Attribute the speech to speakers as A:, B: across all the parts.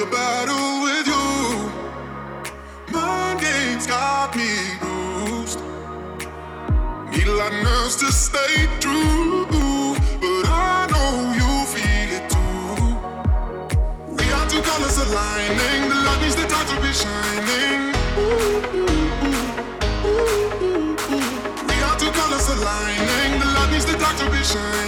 A: a battle with you. My game's got me bruised. Need a lot of nerves to stay true, but I know you feel it too. We are two colors aligning. The light needs the time to be shining. Ooh, ooh, ooh, we are two colors aligning. The light needs the dark to be shining.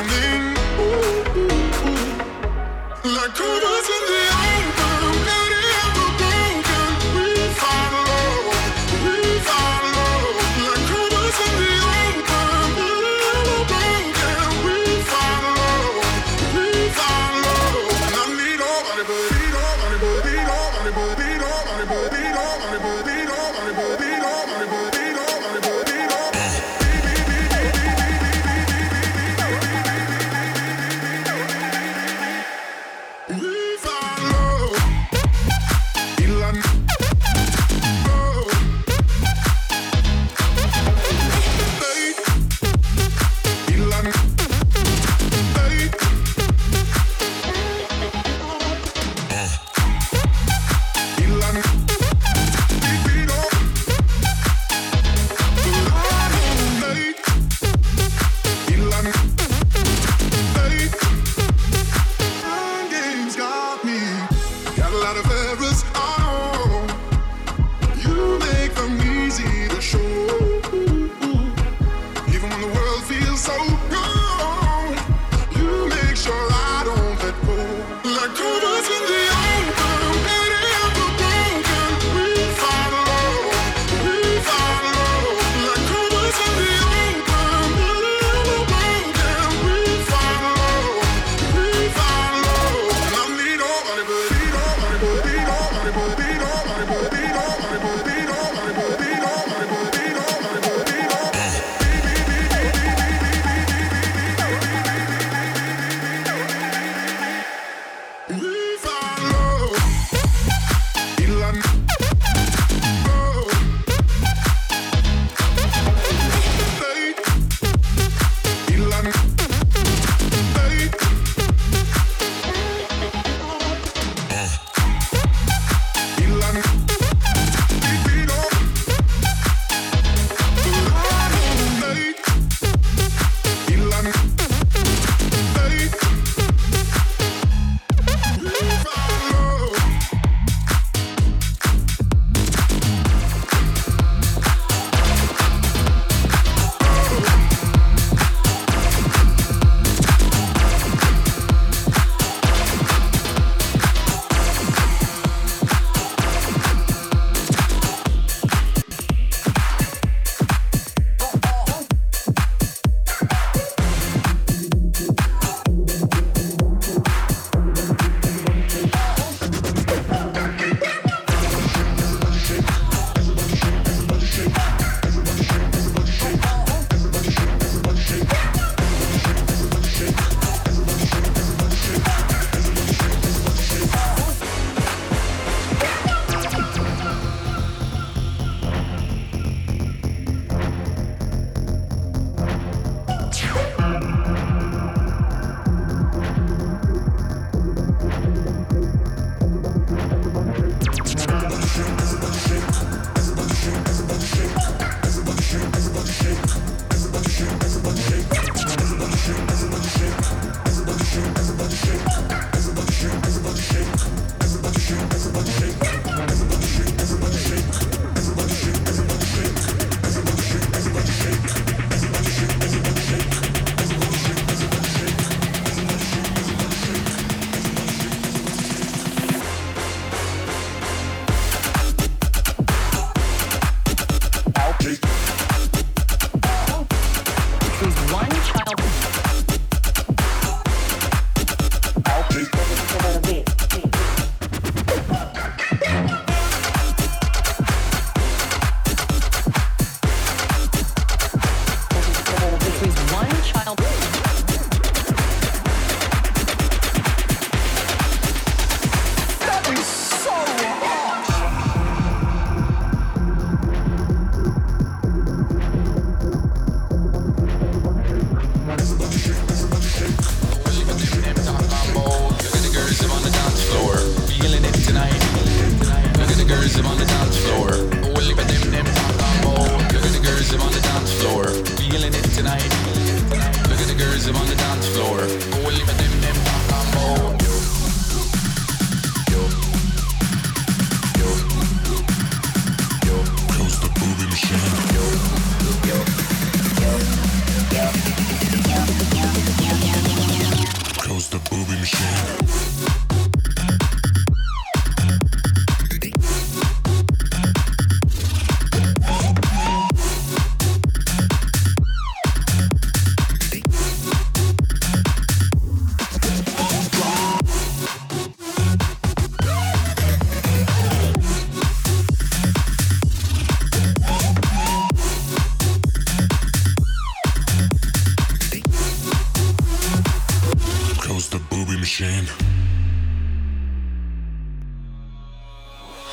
B: machine.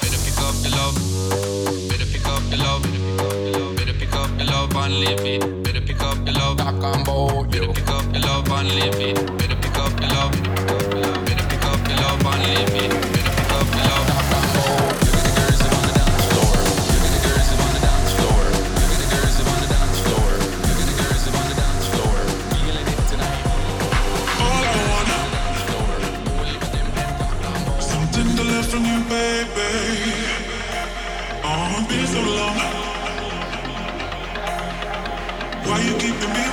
C: Better pick up the love. Better pick up the love. Better pick up the love and live it. Better pick up the love. Back. Better pick up the love and live it. Better pick up the love. Better pick up the love and live it.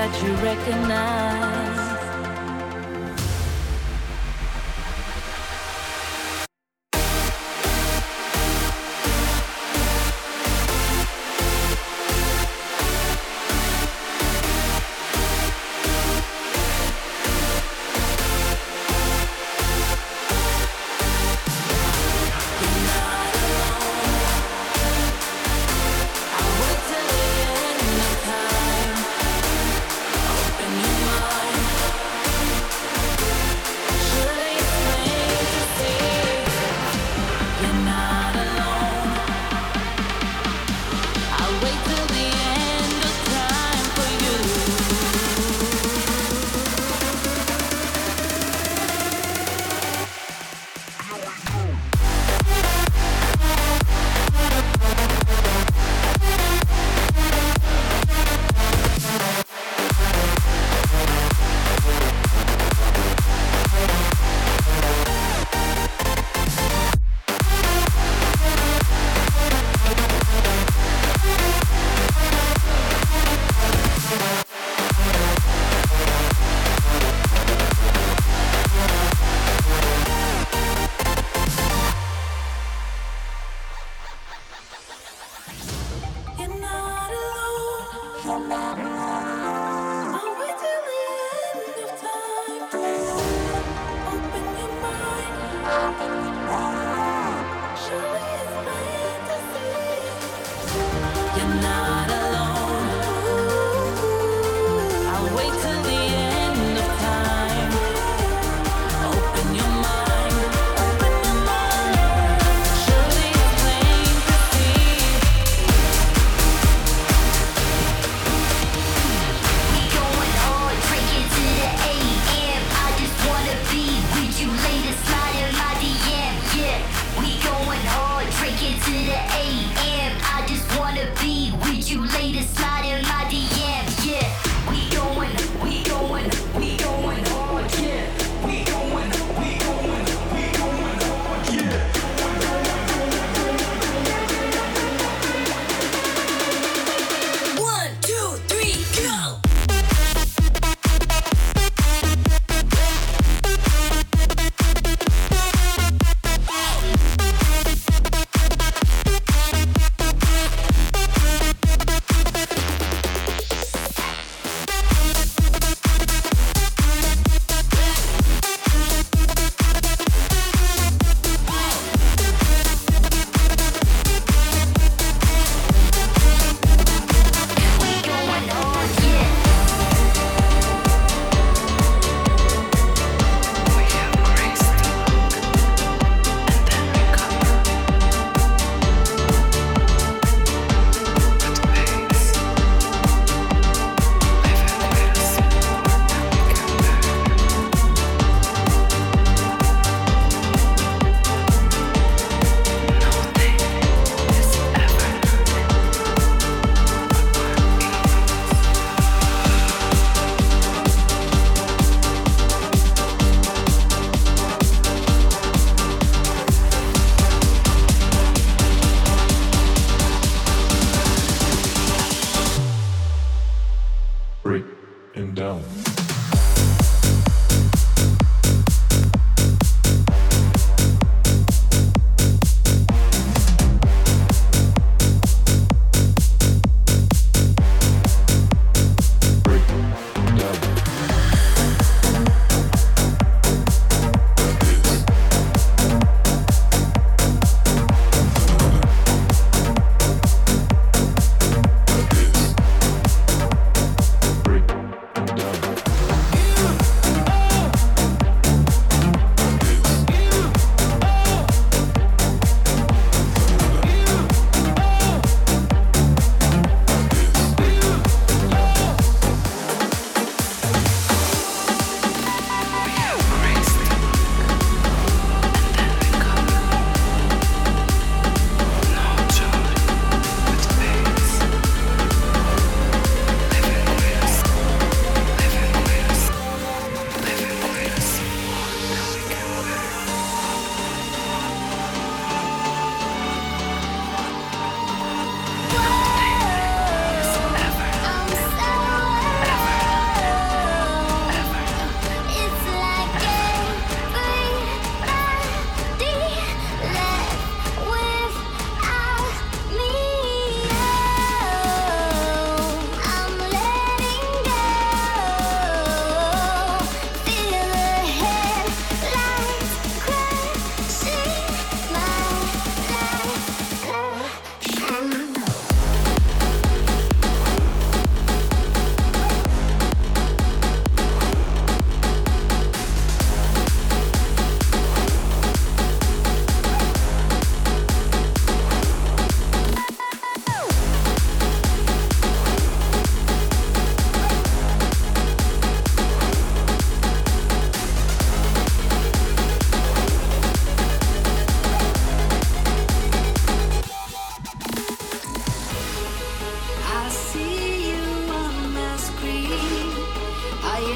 D: that you recognize.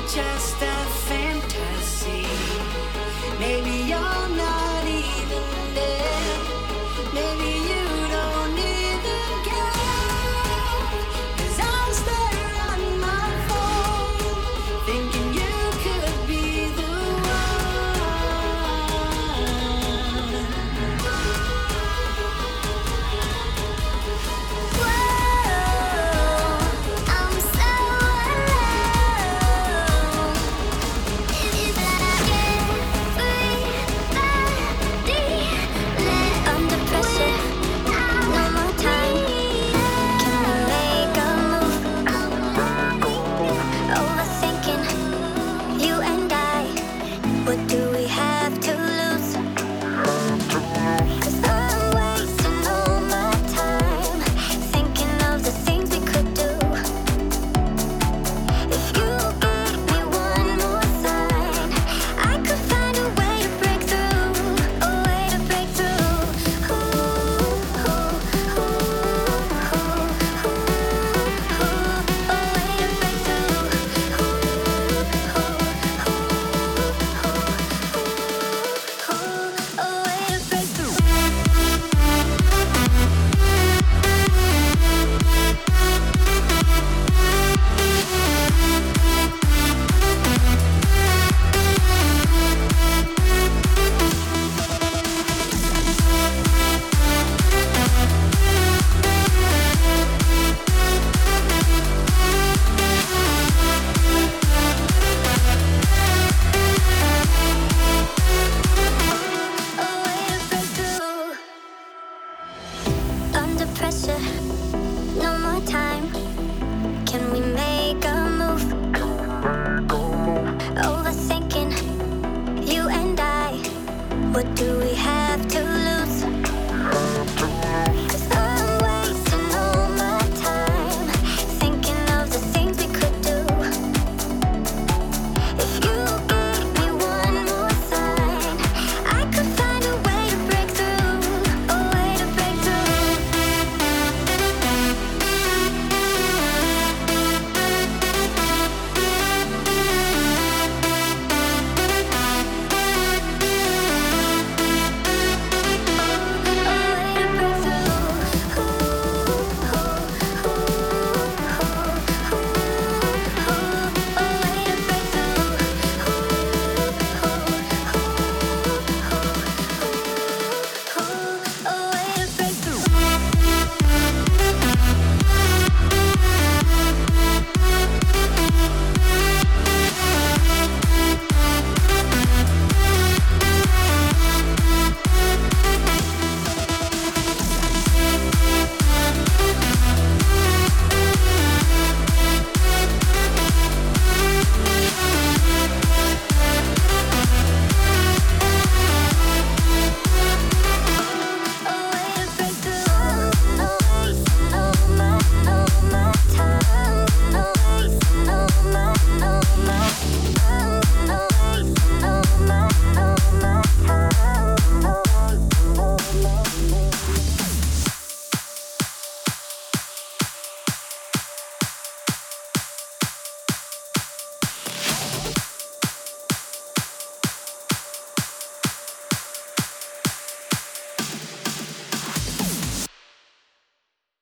E: just